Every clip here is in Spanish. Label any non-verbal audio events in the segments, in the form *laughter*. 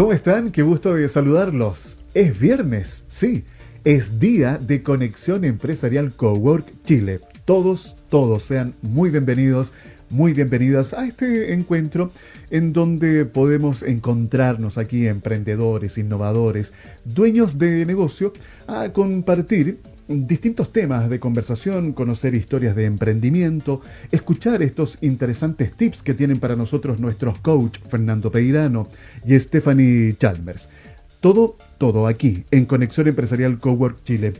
¿Cómo están? Qué gusto de saludarlos. Es viernes, sí, es día de Conexión Empresarial Cowork Chile. Todos, todos sean muy bienvenidos, muy bienvenidas a este encuentro en donde podemos encontrarnos aquí emprendedores, innovadores, dueños de negocio a compartir distintos temas de conversación, conocer historias de emprendimiento, escuchar estos interesantes tips que tienen para nosotros nuestros coach Fernando Peirano y Stephanie Chalmers. Todo, todo aquí en Conexión Empresarial Cowork Chile.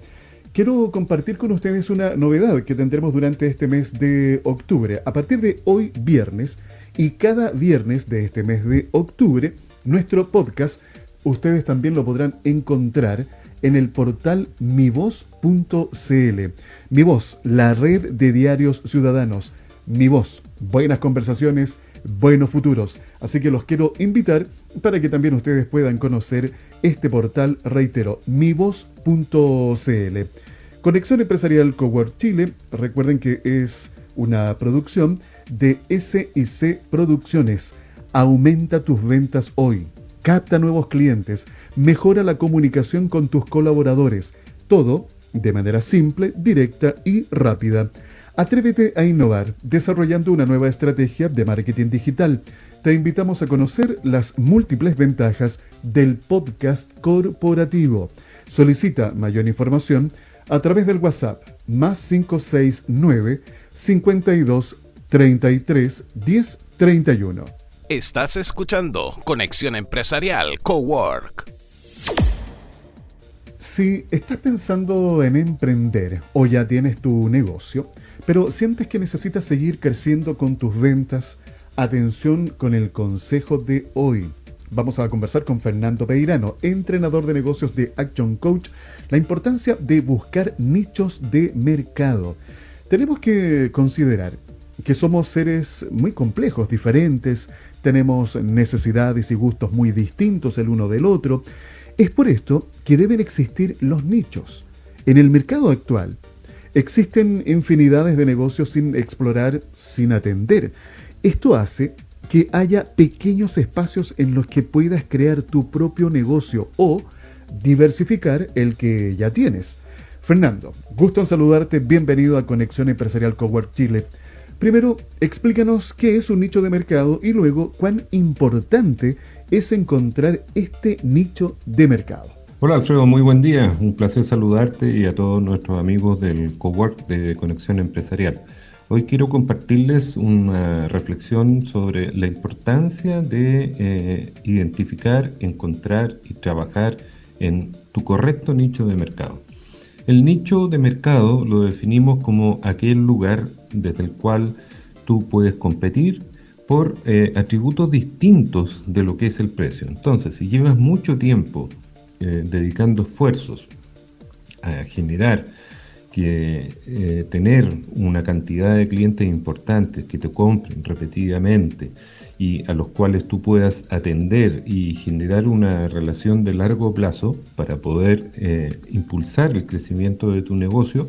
Quiero compartir con ustedes una novedad que tendremos durante este mes de octubre. A partir de hoy viernes y cada viernes de este mes de octubre, nuestro podcast ustedes también lo podrán encontrar en el portal mivoz.cl. Mi Voz, la red de diarios ciudadanos. Mi Voz, buenas conversaciones, buenos futuros. Así que los quiero invitar para que también ustedes puedan conocer este portal, reitero, mivoz.cl. Conexión Empresarial Cowork Chile, recuerden que es una producción de SIC Producciones. Aumenta tus ventas hoy capta nuevos clientes, mejora la comunicación con tus colaboradores, todo de manera simple, directa y rápida. Atrévete a innovar desarrollando una nueva estrategia de marketing digital. Te invitamos a conocer las múltiples ventajas del podcast corporativo. Solicita mayor información a través del WhatsApp más 569 52 33 10 31. Estás escuchando Conexión Empresarial Cowork. Si estás pensando en emprender o ya tienes tu negocio, pero sientes que necesitas seguir creciendo con tus ventas, atención con el consejo de hoy. Vamos a conversar con Fernando Peirano, entrenador de negocios de Action Coach, la importancia de buscar nichos de mercado. Tenemos que considerar que somos seres muy complejos, diferentes, tenemos necesidades y gustos muy distintos el uno del otro. Es por esto que deben existir los nichos. En el mercado actual existen infinidades de negocios sin explorar, sin atender. Esto hace que haya pequeños espacios en los que puedas crear tu propio negocio o diversificar el que ya tienes. Fernando, gusto en saludarte, bienvenido a Conexión Empresarial Cowork Chile. Primero, explícanos qué es un nicho de mercado y luego cuán importante es encontrar este nicho de mercado. Hola Alfredo, muy buen día. Un placer saludarte y a todos nuestros amigos del Cowork de Conexión Empresarial. Hoy quiero compartirles una reflexión sobre la importancia de eh, identificar, encontrar y trabajar en tu correcto nicho de mercado. El nicho de mercado lo definimos como aquel lugar desde el cual tú puedes competir por eh, atributos distintos de lo que es el precio. Entonces, si llevas mucho tiempo eh, dedicando esfuerzos a generar que eh, tener una cantidad de clientes importantes que te compren repetidamente y a los cuales tú puedas atender y generar una relación de largo plazo para poder impulsar el crecimiento de tu negocio,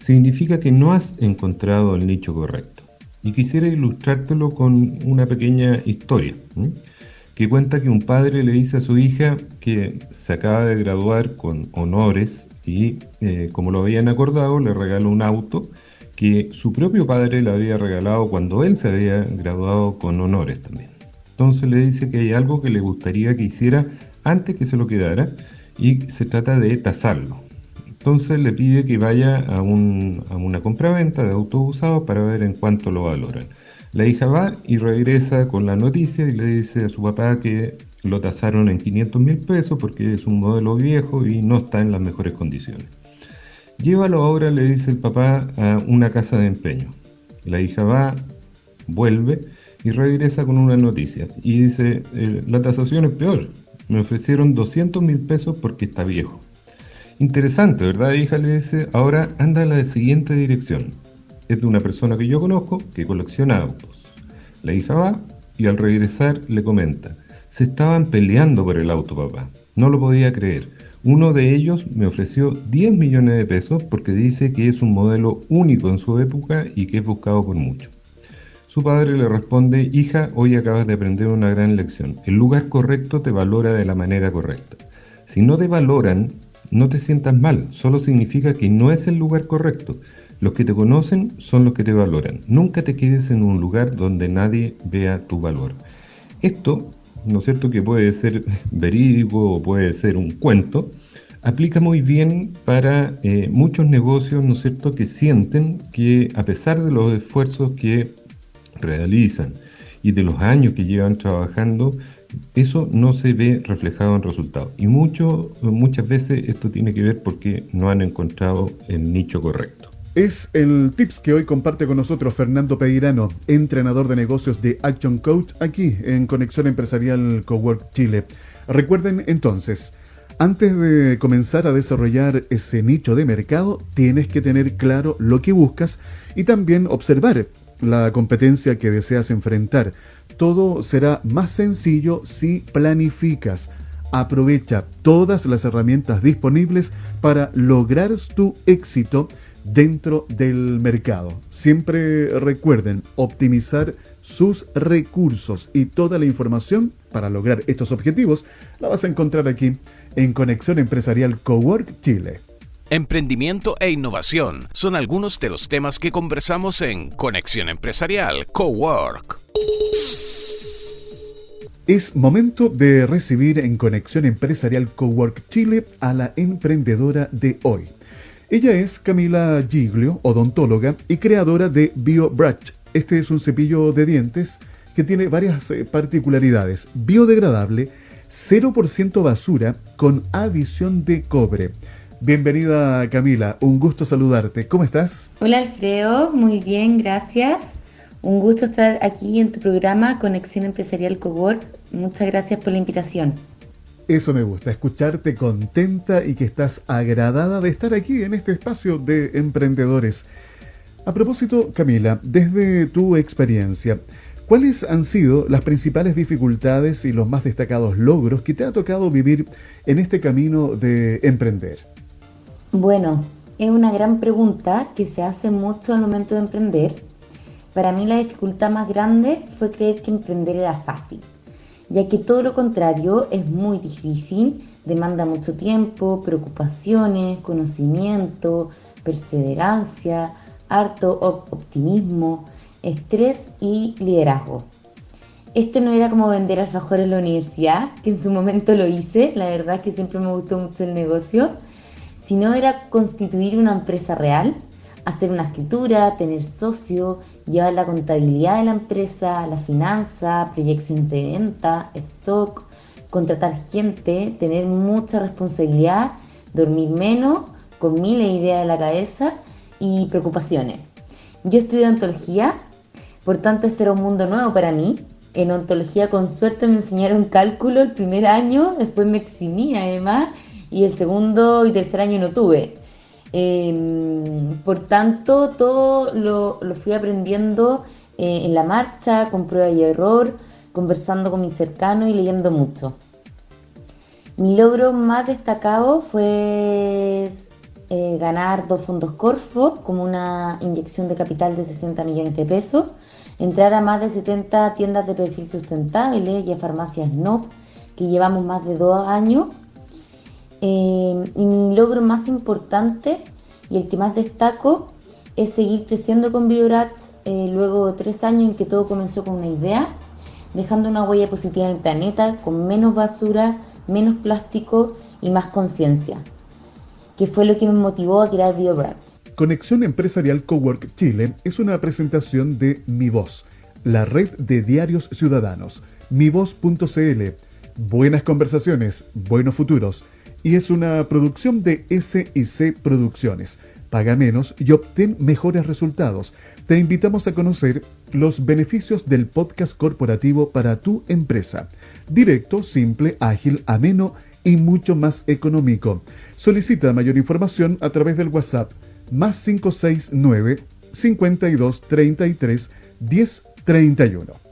significa que no has encontrado el nicho correcto. Y quisiera ilustrártelo con una pequeña historia, que cuenta que un padre le dice a su hija que se acaba de graduar con honores y eh, como lo habían acordado le regaló un auto que su propio padre le había regalado cuando él se había graduado con honores también. Entonces le dice que hay algo que le gustaría que hiciera antes que se lo quedara y se trata de tasarlo. Entonces le pide que vaya a, una compraventa de autos usados para ver en cuánto lo valoran. La hija va y regresa con la noticia y le dice a su papá que lo tasaron en 500 mil pesos porque es un modelo viejo y no está en las mejores condiciones. Llévalo ahora, le dice el papá, a una casa de empeño. La hija va, vuelve y regresa con una noticia. Y dice, eh, la tasación es peor. Me ofrecieron 200 mil pesos porque está viejo. Interesante, ¿verdad, hija? Le dice, ahora anda a la siguiente dirección. Es de una persona que yo conozco que colecciona autos. La hija va y al regresar le comenta, se estaban peleando por el auto, papá. No lo podía creer. Uno de ellos me ofreció 10 millones de pesos porque dice que es un modelo único en su época y que es buscado por muchos. Su padre le responde, hija, hoy acabas de aprender una gran lección. El lugar correcto te valora de la manera correcta. Si no te valoran, no te sientas mal, solo significa que no es el lugar correcto. Los que te conocen son los que te valoran. Nunca te quedes en un lugar donde nadie vea tu valor. Esto, ¿no es cierto?, que puede ser *laughs* verídico o puede ser un cuento, aplica muy bien para eh, muchos negocios, ¿no es cierto?, que sienten que a pesar de los esfuerzos que realizan y de los años que llevan trabajando, eso no se ve reflejado en resultados. Y mucho, muchas veces esto tiene que ver porque no han encontrado el nicho correcto. Es el tips que hoy comparte con nosotros Fernando Peirano, entrenador de negocios de Action Coach, aquí en Conexión Empresarial Cowork Chile. Recuerden entonces, antes de comenzar a desarrollar ese nicho de mercado, tienes que tener claro lo que buscas y también observar la competencia que deseas enfrentar. Todo será más sencillo si planificas. Aprovecha todas las herramientas disponibles para lograr tu éxito dentro del mercado. Siempre recuerden optimizar sus recursos y toda la información para lograr estos objetivos la vas a encontrar aquí en Conexión Empresarial Cowork Chile. Emprendimiento e innovación son algunos de los temas que conversamos en Conexión Empresarial Cowork. Es momento de recibir en Conexión Empresarial Cowork Chile a la emprendedora de hoy. Ella es Camila Giglio, odontóloga y creadora de BioBrush. Este es un cepillo de dientes que tiene varias eh, particularidades. Biodegradable, 0% basura con adición de cobre. Bienvenida Camila, un gusto saludarte. ¿Cómo estás? Hola Alfredo, muy bien, gracias. Un gusto estar aquí en tu programa Conexión Empresarial Cowork. Muchas gracias por la invitación. Eso me gusta, escucharte contenta y que estás agradada de estar aquí en este espacio de emprendedores. A propósito, Camila, desde tu experiencia, ¿cuáles han sido las principales dificultades y los más destacados logros que te ha tocado vivir en este camino de emprender? Bueno, es una gran pregunta que se hace mucho al momento de emprender. Para mí la dificultad más grande fue creer que emprender era fácil, ya que todo lo contrario es muy difícil, demanda mucho tiempo, preocupaciones, conocimiento, perseverancia, harto optimismo, estrés y liderazgo. Esto no era como vender alfajores en la universidad, que en su momento lo hice, la verdad es que siempre me gustó mucho el negocio, sino era constituir una empresa real, hacer una escritura, tener socio, llevar la contabilidad de la empresa, la finanza, proyecciones de venta, stock, contratar gente, tener mucha responsabilidad, dormir menos, con miles de ideas en la cabeza y preocupaciones. Yo estudié ontología, por tanto este era un mundo nuevo para mí. En ontología con suerte me enseñaron cálculo el primer año, después me eximí además y el segundo y tercer año no tuve. Em, por tanto, todo lo, fui aprendiendo eh, en la marcha, con prueba y error, conversando con mis cercanos y leyendo mucho. Mi logro más destacado fue eh, ganar dos fondos Corfo, como una inyección de capital de 60 millones de pesos, entrar a más de 70 tiendas de perfil sustentable y a farmacias NOP, que llevamos más de dos años eh, y mi logro más importante y el que más destaco es seguir creciendo con Biorats eh, luego de tres años en que todo comenzó con una idea, dejando una huella positiva en el planeta con menos basura, menos plástico y más conciencia, que fue lo que me motivó a crear Biorats. Conexión Empresarial Cowork Chile es una presentación de Mi Voz, la red de diarios ciudadanos, mivoz.cl. Buenas conversaciones, buenos futuros y es una producción de SIC Producciones. Paga menos y obtén mejores resultados. Te invitamos a conocer los beneficios del podcast corporativo para tu empresa. Directo, simple, ágil, ameno y mucho más económico. Solicita mayor información a través del WhatsApp más 569 52 33 10 31.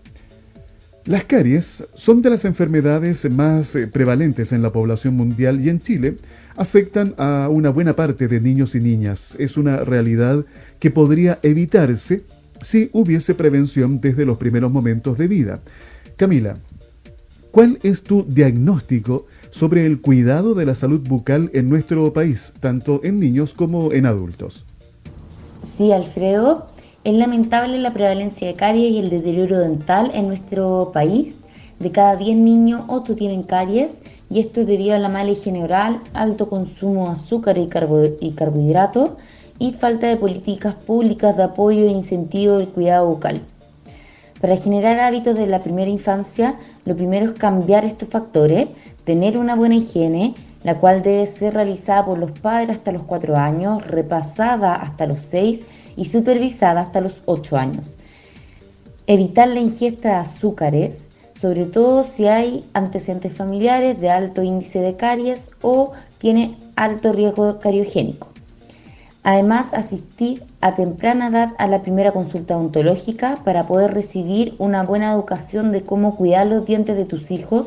Las caries son de las enfermedades más eh, prevalentes en la población mundial y en Chile afectan a una buena parte de niños y niñas. Es una realidad que podría evitarse si hubiese prevención desde los primeros momentos de vida. Camila, ¿cuál es tu diagnóstico sobre el cuidado de la salud bucal en nuestro país, tanto en niños como en adultos? Sí, Alfredo, es lamentable la prevalencia de caries y el deterioro dental en nuestro país. De cada 10 niños, 8 tienen caries y esto es debido a la mala higiene oral, alto consumo de azúcar y, y carbohidratos y falta de políticas públicas de apoyo e incentivo del cuidado bucal. Para generar hábitos de la primera infancia, lo primero es cambiar estos factores, tener una buena higiene, la cual debe ser realizada por los padres hasta los 4 años, repasada hasta los 6 y supervisada hasta los 8 años. Evitar la ingesta de azúcares, sobre todo si hay antecedentes familiares de alto índice de caries o tiene alto riesgo cariogénico. Además, asistir a temprana edad a la primera consulta odontológica para poder recibir una buena educación de cómo cuidar los dientes de tus hijos,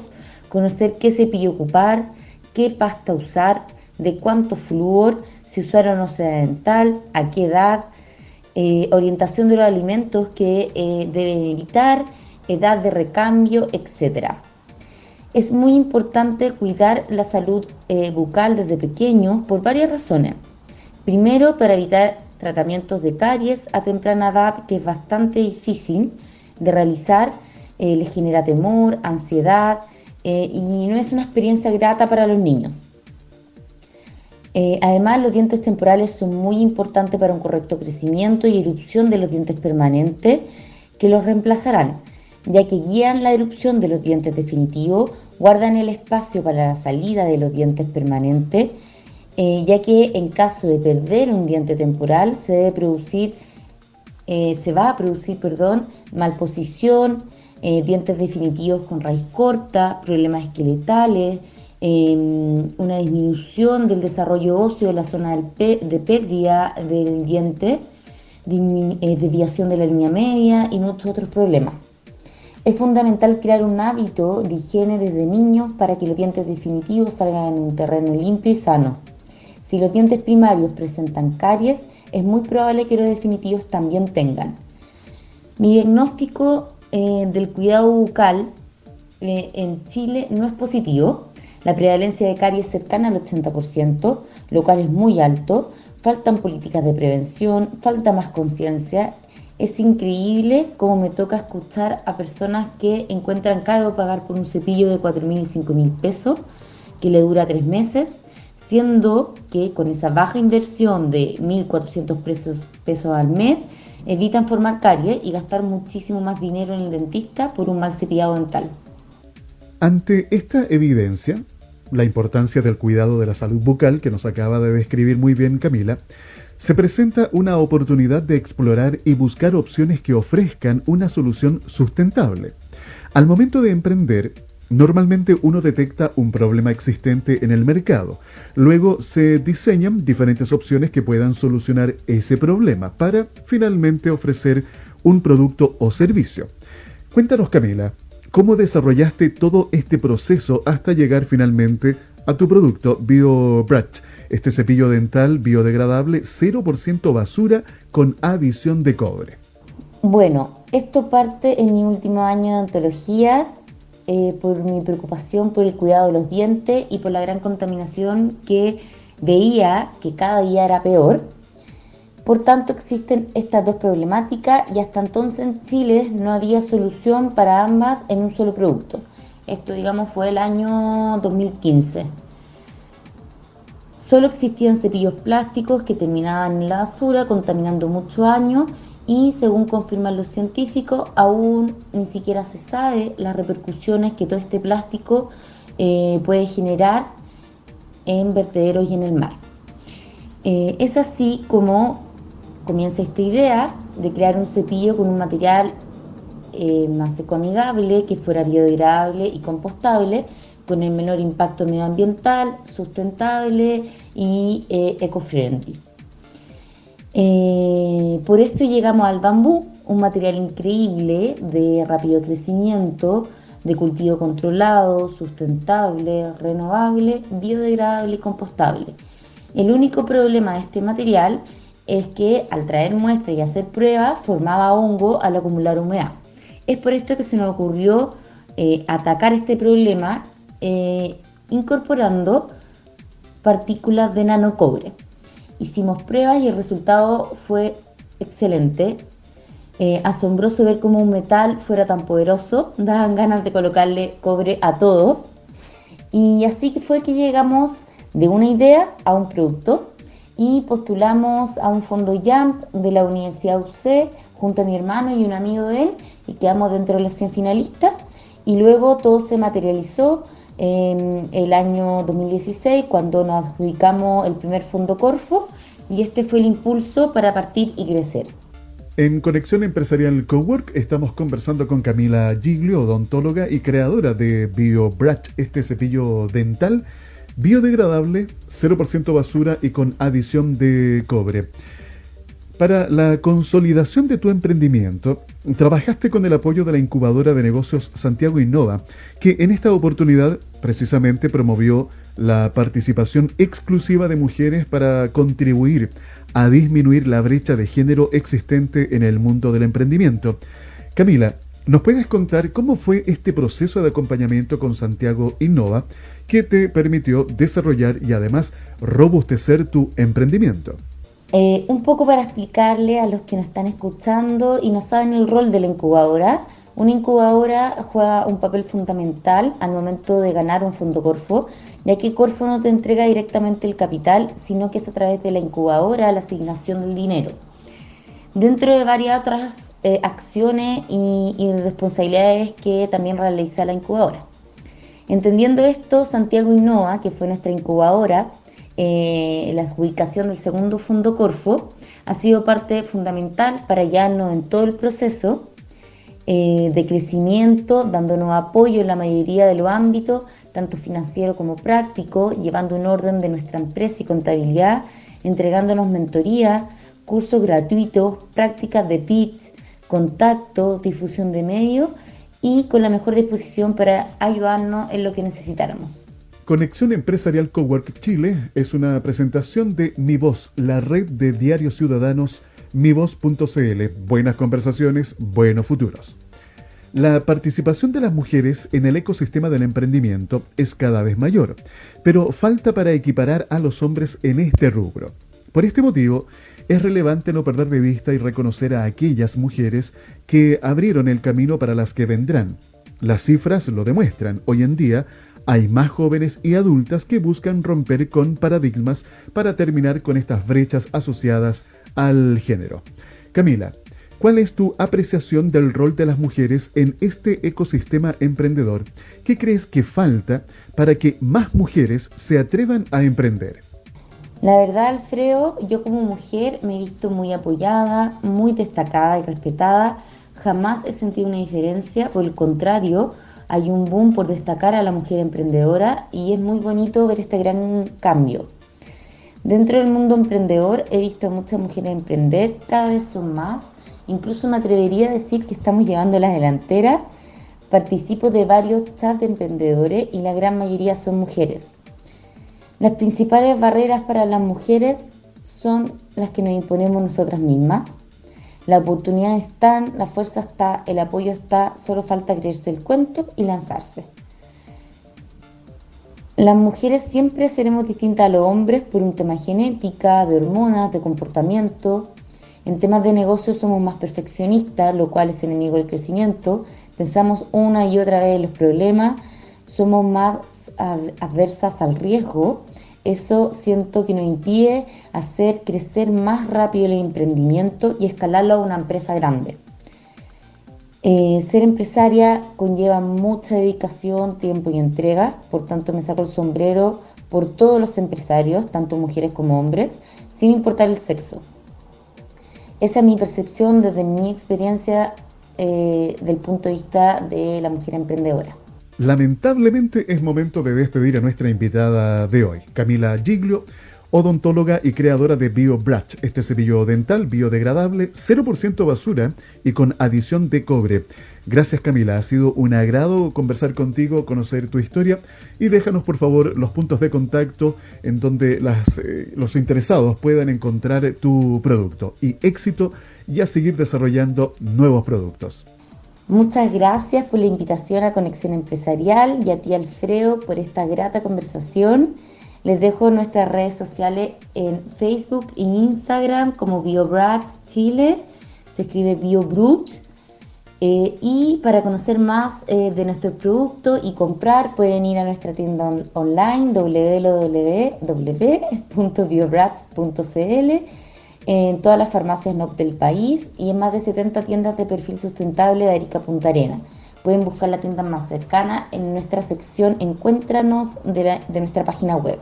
conocer qué cepillo ocupar, qué pasta usar, de cuánto flúor, si usar o no dental, a qué edad, eh, orientación de los alimentos que eh, deben evitar, edad de recambio, etc. Es muy importante cuidar la salud eh, bucal desde pequeños por varias razones. Primero, para evitar tratamientos de caries a temprana edad, que es bastante difícil de realizar, les genera temor, ansiedad y no es una experiencia grata para los niños. Eh, además, los dientes temporales son muy importantes para un correcto crecimiento y erupción de los dientes permanentes que los reemplazarán, ya que guían la erupción de los dientes definitivos, guardan el espacio para la salida de los dientes permanentes eh, ya que en caso de perder un diente temporal se debe producir, eh, se va a producir, perdón, malposición, dientes definitivos con raíz corta, problemas esqueletales, em, una disminución del desarrollo óseo de la zona de pérdida del diente, desviación de la línea media y muchos otros problemas. Es fundamental crear un hábito de higiene desde niños para que los dientes definitivos salgan en un terreno limpio y sano. Si los dientes primarios presentan caries, es muy probable que los definitivos también tengan. Mi diagnóstico eh, del cuidado bucal eh, en Chile no es positivo. La prevalencia de caries es cercana al 80%, lo cual es muy alto. Faltan políticas de prevención, falta más conciencia. Es increíble cómo me toca escuchar a personas que encuentran caro pagar por un cepillo de 4.000 y 5.000 pesos que le dura tres meses siendo que con esa baja inversión de 1.400 pesos, pesos al mes, evitan formar caries y gastar muchísimo más dinero en el dentista por un mal cepillado dental. Ante esta evidencia, la importancia del cuidado de la salud bucal que nos acaba de describir muy bien Camila, se presenta una oportunidad de explorar y buscar opciones que ofrezcan una solución sustentable. Al momento de emprender, Normalmente uno detecta un problema existente en el mercado. Luego se diseñan diferentes opciones que puedan solucionar ese problema para finalmente ofrecer un producto o servicio. Cuéntanos Camila, ¿cómo desarrollaste todo este proceso hasta llegar finalmente a tu producto BioBratch? Este cepillo dental biodegradable 0% basura con adición de cobre. Bueno, esto parte en mi último año de antología eh, por mi preocupación por el cuidado de los dientes y por la gran contaminación que veía que cada día era peor. Por tanto, existen estas dos problemáticas y hasta entonces en Chile no había solución para ambas en un solo producto. Esto, digamos, fue el año 2015. Solo existían cepillos plásticos que terminaban en la basura, contaminando muchos años y según confirman los científicos, aún ni siquiera se sabe las repercusiones que todo este plástico eh, puede generar en vertederos y en el mar. Eh, es así como comienza esta idea de crear un cepillo con un material eh, más ecoamigable, que fuera biodegradable y compostable, con el menor impacto medioambiental, sustentable y eco-friendly. Eh, por esto llegamos al bambú, un material increíble de rápido crecimiento, de cultivo controlado, sustentable, renovable, biodegradable y compostable. El único problema de este material es que al traer muestras y hacer pruebas formaba hongo al acumular humedad. Es por esto que se nos ocurrió eh, atacar este problema eh, incorporando partículas de nanocobre. Hicimos pruebas y el resultado fue excelente. Eh, asombroso ver cómo un metal fuera tan poderoso. Daban ganas de colocarle cobre a todo. Y así fue que llegamos de una idea a un producto y postulamos a un fondo JAMP de la Universidad UC junto a mi hermano y un amigo de él y quedamos dentro de los 100 finalistas y luego todo se materializó en el año 2016 cuando nos adjudicamos el primer fondo Corfo y este fue el impulso para partir y crecer. En Conexión Empresarial Cowork estamos conversando con Camila Giglio, odontóloga y creadora de BioBratch, este cepillo dental biodegradable, 0% basura y con adición de cobre. Para la consolidación de tu emprendimiento, trabajaste con el apoyo de la incubadora de negocios Santiago Innova, que en esta oportunidad precisamente promovió la participación exclusiva de mujeres para contribuir a disminuir la brecha de género existente en el mundo del emprendimiento. Camila, ¿nos puedes contar cómo fue este proceso de acompañamiento con Santiago Innova que te permitió desarrollar y además robustecer tu emprendimiento? Eh, un poco para explicarle a los que nos están escuchando y no saben el rol de la incubadora. Una incubadora juega un papel fundamental al momento de ganar un fondo Corfo, ya que Corfo no te entrega directamente el capital, sino que es a través de la incubadora la asignación del dinero. Dentro de varias otras eh, acciones y, y responsabilidades que también realiza la incubadora. Entendiendo esto, Santiago Innova, que fue nuestra incubadora, eh, la adjudicación del segundo fondo Corfo ha sido parte fundamental para guiarnos en todo el proceso eh, de crecimiento, dándonos apoyo en la mayoría de los ámbitos, tanto financiero como práctico, llevando un orden de nuestra empresa y contabilidad, entregándonos mentoría, cursos gratuitos, prácticas de pitch, contacto, difusión de medios y con la mejor disposición para ayudarnos en lo que necesitáramos. Conexión Empresarial Cowork Chile es una presentación de Mi Voz, la red de diarios ciudadanos mivoz.cl. Buenas conversaciones, buenos futuros. La participación de las mujeres en el ecosistema del emprendimiento es cada vez mayor, pero falta para equiparar a los hombres en este rubro. Por este motivo, es relevante no perder de vista y reconocer a aquellas mujeres que abrieron el camino para las que vendrán. Las cifras lo demuestran. Hoy en día, hay más jóvenes y adultas que buscan romper con paradigmas para terminar con estas brechas asociadas al género. Camila, ¿cuál es tu apreciación del rol de las mujeres en este ecosistema emprendedor? ¿Qué crees que falta para que más mujeres se atrevan a emprender? La verdad, Alfredo, yo como mujer me he visto muy apoyada, muy destacada y respetada. Jamás he sentido una diferencia, por el contrario, hay un boom por destacar a la mujer emprendedora y es muy bonito ver este gran cambio. Dentro del mundo emprendedor he visto a muchas mujeres emprender, cada vez son más, incluso me atrevería a decir que estamos llevando la delantera. Participo de varios chats de emprendedores y la gran mayoría son mujeres. Las principales barreras para las mujeres son las que nos imponemos nosotras mismas, la oportunidad está, la fuerza está, el apoyo está, solo falta creerse el cuento y lanzarse. Las mujeres siempre seremos distintas a los hombres por un tema genética, de hormonas, de comportamiento. En temas de negocio somos más perfeccionistas, lo cual es enemigo del crecimiento. Pensamos una y otra vez en los problemas, somos más adversas al riesgo eso siento que nos impide hacer crecer más rápido el emprendimiento y escalarlo a una empresa grande. Eh, ser empresaria conlleva mucha dedicación, tiempo y entrega, por tanto me saco el sombrero por todos los empresarios, tanto mujeres como hombres, sin importar el sexo. Esa es mi percepción desde mi experiencia eh, del punto de vista de la mujer emprendedora. Lamentablemente es momento de despedir a nuestra invitada de hoy, Camila Giglio, odontóloga y creadora de BioBrush, este cepillo dental biodegradable, 0% basura y con adición de cobre. Gracias Camila, ha sido un agrado conversar contigo, conocer tu historia y déjanos por favor los puntos de contacto en donde eh, los interesados puedan encontrar tu producto y éxito y a seguir desarrollando nuevos productos. Muchas gracias por la invitación a Conexión Empresarial y a ti Alfredo por esta grata conversación. Les dejo nuestras redes sociales en Facebook e Instagram como BioBrats Chile, se escribe BioBrut. Eh, y para conocer más eh, de nuestro producto y comprar pueden ir a nuestra tienda online www.biobrats.cl en todas las farmacias NOP del país y en más de 70 tiendas de perfil sustentable de Arica Punta Arena. Pueden buscar la tienda más cercana en nuestra sección Encuéntranos de, de nuestra página web.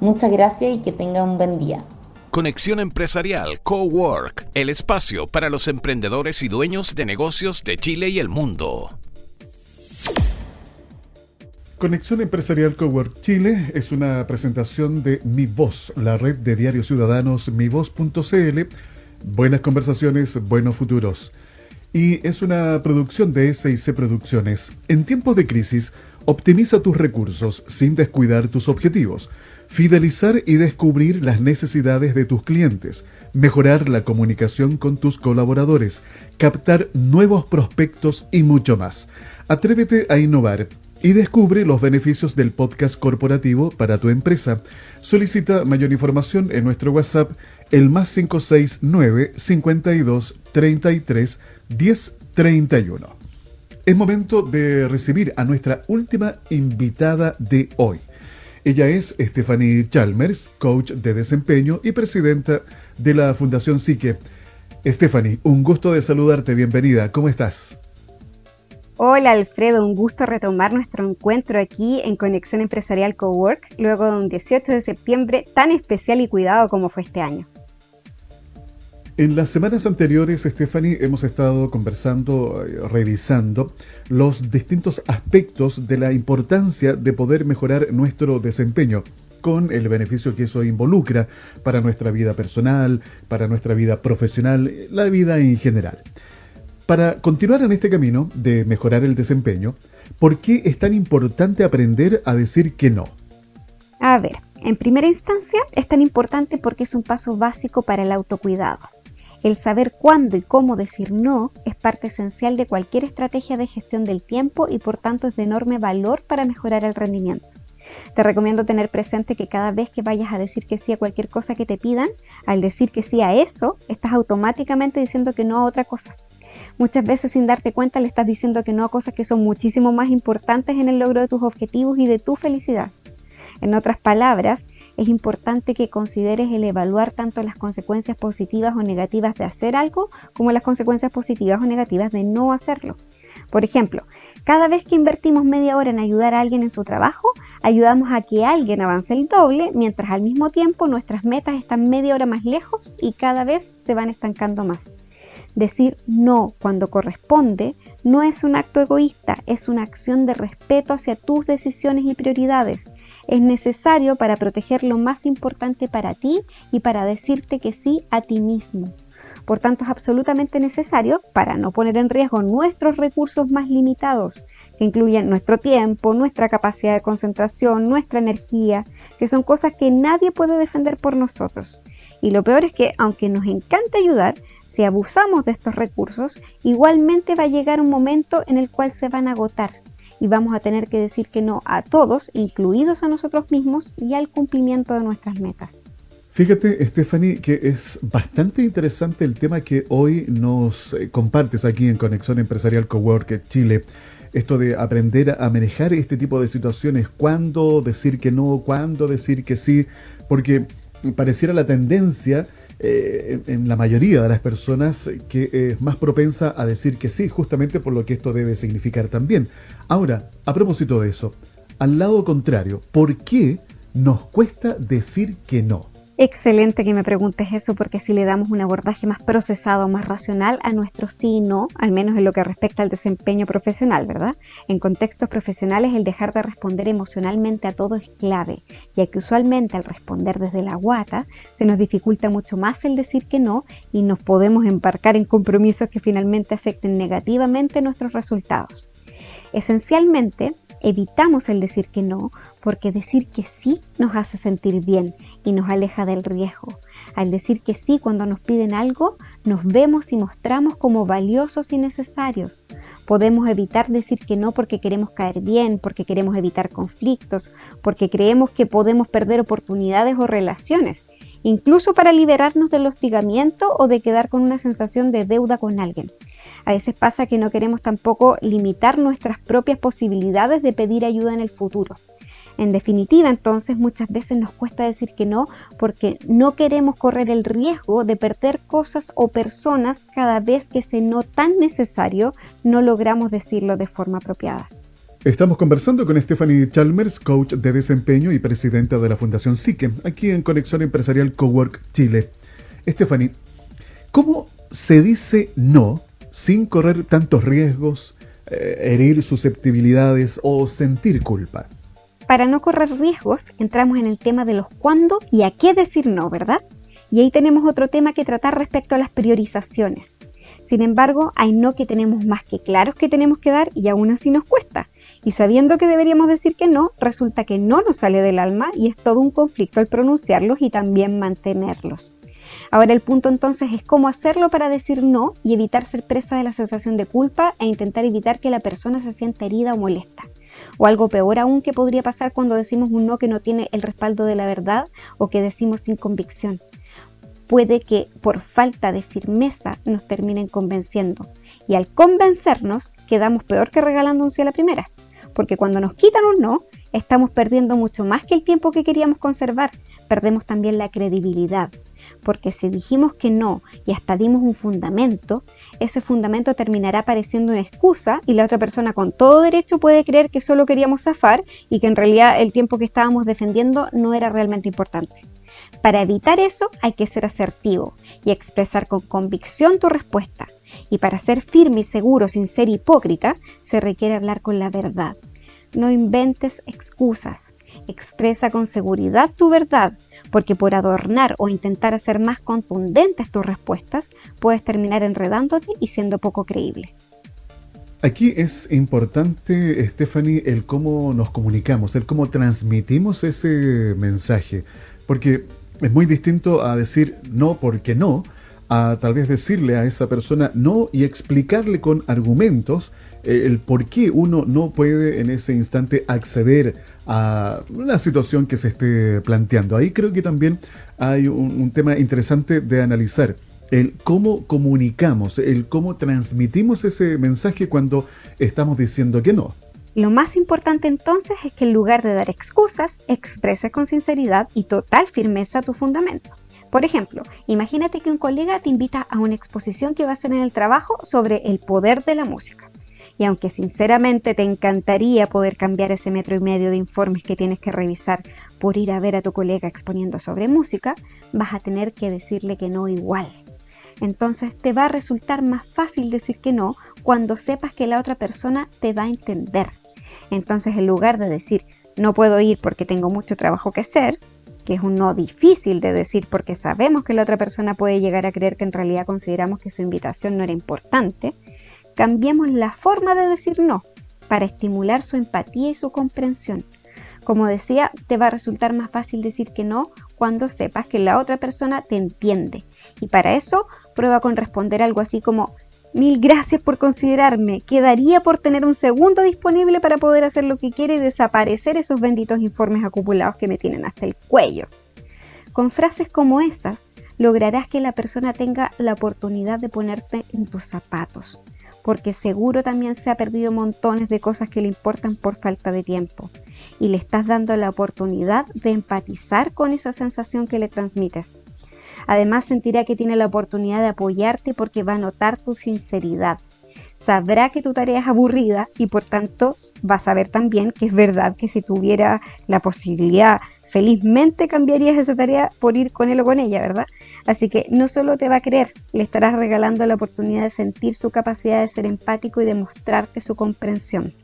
Muchas gracias y que tengan un buen día. Conexión Empresarial Cowork, el espacio para los emprendedores y dueños de negocios de Chile y el mundo. Conexión Empresarial Cowork Chile es una presentación de Mi Voz, la red de diarios ciudadanos mivoz.cl. Buenas conversaciones, buenos futuros. Y es una producción de SIC Producciones. En tiempos de crisis, optimiza tus recursos sin descuidar tus objetivos. Fidelizar y descubrir las necesidades de tus clientes. Mejorar la comunicación con tus colaboradores. Captar nuevos prospectos y mucho más. Atrévete a innovar y descubre los beneficios del podcast corporativo para tu empresa. Solicita mayor información en nuestro WhatsApp el más 569 52 33 10 31. Es momento de recibir a nuestra última invitada de hoy. Ella es Stephanie Chalmers, coach de desempeño y presidenta de la Fundación Psique. Stephanie, un gusto de saludarte, bienvenida, ¿cómo estás? Hola Alfredo, un gusto retomar nuestro encuentro aquí en Conexión Empresarial Cowork luego de un 18 de septiembre tan especial y cuidado como fue este año. En las semanas anteriores, Stephanie, hemos estado conversando, eh, revisando los distintos aspectos de la importancia de poder mejorar nuestro desempeño con el beneficio que eso involucra para nuestra vida personal, para nuestra vida profesional, la vida en general. Para continuar en este camino de mejorar el desempeño, ¿por qué es tan importante aprender a decir que no? A ver, en primera instancia es tan importante porque es un paso básico para el autocuidado. El saber cuándo y cómo decir no es parte esencial de cualquier estrategia de gestión del tiempo y por tanto es de enorme valor para mejorar el rendimiento. Te recomiendo tener presente que cada vez que vayas a decir que sí a cualquier cosa que te pidan, al decir que sí a eso, estás automáticamente diciendo que no a otra cosa. Muchas veces sin darte cuenta le estás diciendo que no a cosas que son muchísimo más importantes en el logro de tus objetivos y de tu felicidad. En otras palabras, es importante que consideres el evaluar tanto las consecuencias positivas o negativas de hacer algo como las consecuencias positivas o negativas de no hacerlo. Por ejemplo, cada vez que invertimos media hora en ayudar a alguien en su trabajo, ayudamos a que alguien avance el doble, mientras al mismo tiempo nuestras metas están media hora más lejos y cada vez se van estancando más. Decir no cuando corresponde no es un acto egoísta, es una acción de respeto hacia tus decisiones y prioridades. Es necesario para proteger lo más importante para ti y para decirte que sí a ti mismo. Por tanto, es absolutamente necesario para no poner en riesgo nuestros recursos más limitados, que incluyen nuestro tiempo, nuestra capacidad de concentración, nuestra energía, que son cosas que nadie puede defender por nosotros. Y lo peor es que, aunque nos encanta ayudar, si abusamos de estos recursos, igualmente va a llegar un momento en el cual se van a agotar y vamos a tener que decir que no a todos, incluidos a nosotros mismos, y al cumplimiento de nuestras metas. Fíjate, Stephanie, que es bastante interesante el tema que hoy nos eh, compartes aquí en Conexión Empresarial Cowork Chile. Esto de aprender a manejar este tipo de situaciones, cuándo decir que no, cuándo decir que sí, porque pareciera la tendencia eh, en la mayoría de las personas que es más propensa a decir que sí, justamente por lo que esto debe significar también. Ahora, a propósito de eso, al lado contrario, ¿por qué nos cuesta decir que no? Excelente que me preguntes eso porque si le damos un abordaje más procesado, más racional a nuestro sí y no, al menos en lo que respecta al desempeño profesional, ¿verdad? En contextos profesionales el dejar de responder emocionalmente a todo es clave, ya que usualmente al responder desde la guata se nos dificulta mucho más el decir que no y nos podemos embarcar en compromisos que finalmente afecten negativamente nuestros resultados. Esencialmente, evitamos el decir que no porque decir que sí nos hace sentir bien y nos aleja del riesgo. Al decir que sí cuando nos piden algo, nos vemos y mostramos como valiosos y necesarios. Podemos evitar decir que no porque queremos caer bien, porque queremos evitar conflictos, porque creemos que podemos perder oportunidades o relaciones, incluso para liberarnos del hostigamiento o de quedar con una sensación de deuda con alguien. A veces pasa que no queremos tampoco limitar nuestras propias posibilidades de pedir ayuda en el futuro. En definitiva, entonces muchas veces nos cuesta decir que no porque no queremos correr el riesgo de perder cosas o personas cada vez que se no tan necesario no logramos decirlo de forma apropiada. Estamos conversando con Stephanie Chalmers, coach de desempeño y presidenta de la Fundación Psique, aquí en Conexión Empresarial Cowork Chile. Stephanie, ¿cómo se dice no sin correr tantos riesgos, eh, herir susceptibilidades o sentir culpa? Para no correr riesgos, entramos en el tema de los cuándo y a qué decir no, ¿verdad? Y ahí tenemos otro tema que tratar respecto a las priorizaciones. Sin embargo, hay no que tenemos más que claros que tenemos que dar y aún así nos cuesta. Y sabiendo que deberíamos decir que no, resulta que no nos sale del alma y es todo un conflicto el pronunciarlos y también mantenerlos. Ahora el punto entonces es cómo hacerlo para decir no y evitar ser presa de la sensación de culpa e intentar evitar que la persona se sienta herida o molesta. O algo peor aún que podría pasar cuando decimos un no que no tiene el respaldo de la verdad o que decimos sin convicción. Puede que por falta de firmeza nos terminen convenciendo. Y al convencernos quedamos peor que regalando un sí a la primera. Porque cuando nos quitan un no, estamos perdiendo mucho más que el tiempo que queríamos conservar. Perdemos también la credibilidad porque si dijimos que no y hasta dimos un fundamento, ese fundamento terminará pareciendo una excusa y la otra persona con todo derecho puede creer que solo queríamos zafar y que en realidad el tiempo que estábamos defendiendo no era realmente importante. Para evitar eso hay que ser asertivo y expresar con convicción tu respuesta. Y para ser firme y seguro sin ser hipócrita, se requiere hablar con la verdad. No inventes excusas. Expresa con seguridad tu verdad porque por adornar o intentar hacer más contundentes tus respuestas, puedes terminar enredándote y siendo poco creíble. Aquí es importante, Stephanie, el cómo nos comunicamos, el cómo transmitimos ese mensaje, porque es muy distinto a decir no porque no, a tal vez decirle a esa persona no y explicarle con argumentos eh, el por qué uno no puede en ese instante acceder a una situación que se esté planteando. Ahí creo que también hay un, tema interesante de analizar el cómo comunicamos, el cómo transmitimos ese mensaje cuando estamos diciendo que no. Lo más importante entonces es que en lugar de dar excusas, expreses con sinceridad y total firmeza tu fundamento. Por ejemplo, imagínate que un colega te invita a una exposición que va a hacer en el trabajo sobre el poder de la música. Y aunque sinceramente te encantaría poder cambiar ese metro y medio de informes que tienes que revisar por ir a ver a tu colega exponiendo sobre música, vas a tener que decirle que no igual. Entonces te va a resultar más fácil decir que no cuando sepas que la otra persona te va a entender. Entonces en lugar de decir no puedo ir porque tengo mucho trabajo que hacer, que es un no difícil de decir porque sabemos que la otra persona puede llegar a creer que en realidad consideramos que su invitación no era importante, Cambiemos la forma de decir no para estimular su empatía y su comprensión. Como decía, te va a resultar más fácil decir que no cuando sepas que la otra persona te entiende. Y para eso, prueba con responder algo así como, mil gracias por considerarme, quedaría por tener un segundo disponible para poder hacer lo que quiere y desaparecer esos benditos informes acumulados que me tienen hasta el cuello. Con frases como esas, lograrás que la persona tenga la oportunidad de ponerse en tus zapatos porque seguro también se ha perdido montones de cosas que le importan por falta de tiempo. Y le estás dando la oportunidad de empatizar con esa sensación que le transmites. Además sentirá que tiene la oportunidad de apoyarte porque va a notar tu sinceridad. Sabrá que tu tarea es aburrida y por tanto va a saber también que es verdad que si tuviera la posibilidad felizmente cambiarías esa tarea por ir con él o con ella, ¿verdad? Así que no solo te va a creer, le estarás regalando la oportunidad de sentir su capacidad de ser empático y de mostrarte su comprensión.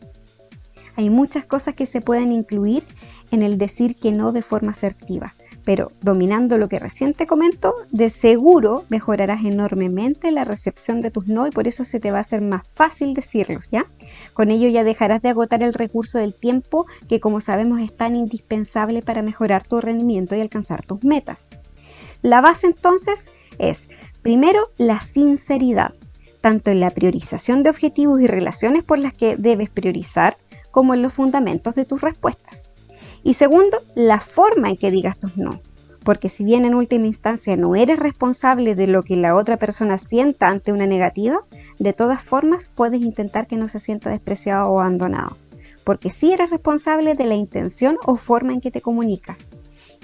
Hay muchas cosas que se pueden incluir en el decir que no de forma asertiva, pero dominando lo que recién te comento, de seguro mejorarás enormemente la recepción de tus no y por eso se te va a hacer más fácil decirlos, ¿ya? Con ello ya dejarás de agotar el recurso del tiempo que como sabemos es tan indispensable para mejorar tu rendimiento y alcanzar tus metas. La base entonces es, primero, la sinceridad, tanto en la priorización de objetivos y relaciones por las que debes priorizar, como en los fundamentos de tus respuestas. Y segundo, la forma en que digas tus no. Porque si bien en última instancia no eres responsable de lo que la otra persona sienta ante una negativa, de todas formas puedes intentar que no se sienta despreciado o abandonado. Porque sí eres responsable de la intención o forma en que te comunicas.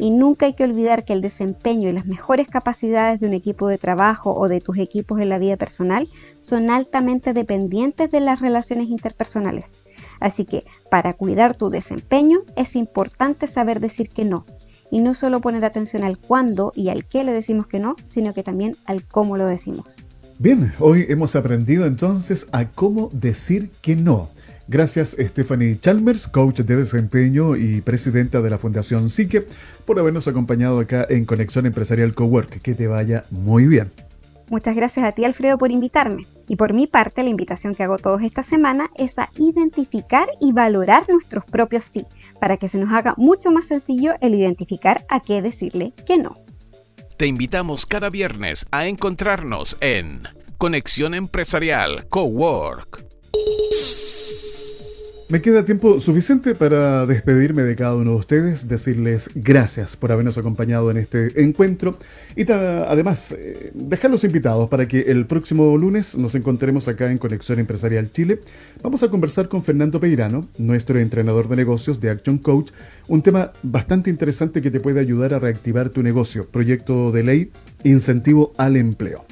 Y nunca hay que olvidar que el desempeño y las mejores capacidades de un equipo de trabajo o de tus equipos en la vida personal son altamente dependientes de las relaciones interpersonales. Así que para cuidar tu desempeño es importante saber decir que no. Y no solo poner atención al cuándo y al qué le decimos que no, sino que también al cómo lo decimos. Bien, hoy hemos aprendido entonces a cómo decir que no. Gracias Stephanie Chalmers, coach de desempeño y presidenta de la Fundación Psique, por habernos acompañado acá en Conexión Empresarial Cowork. Que te vaya muy bien. Muchas gracias a ti, Alfredo, por invitarme. Y por mi parte, la invitación que hago todos esta semana es a identificar y valorar nuestros propios sí, para que se nos haga mucho más sencillo el identificar a qué decirle que no. Te invitamos cada viernes a encontrarnos en Conexión Empresarial Cowork. Me queda tiempo suficiente para despedirme de cada uno de ustedes, decirles gracias por habernos acompañado en este encuentro y además eh, dejarlos invitados para que el próximo lunes nos encontremos acá en Conexión Empresarial Chile. Vamos a conversar con Fernando Peirano, nuestro entrenador de negocios de Action Coach, un tema bastante interesante que te puede ayudar a reactivar tu negocio, proyecto de ley, incentivo al empleo.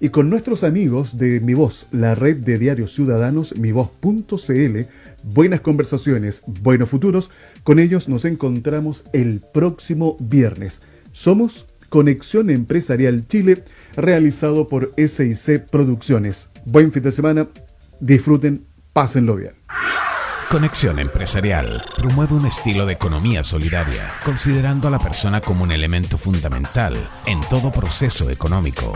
Y con nuestros amigos de Mi Voz, la red de diarios ciudadanos, mivoz.cl, buenas conversaciones, buenos futuros. Con ellos nos encontramos el próximo viernes. Somos Conexión Empresarial Chile, realizado por SIC Producciones. Buen fin de semana, disfruten, pásenlo bien. Conexión Empresarial promueve un estilo de economía solidaria, considerando a la persona como un elemento fundamental en todo proceso económico.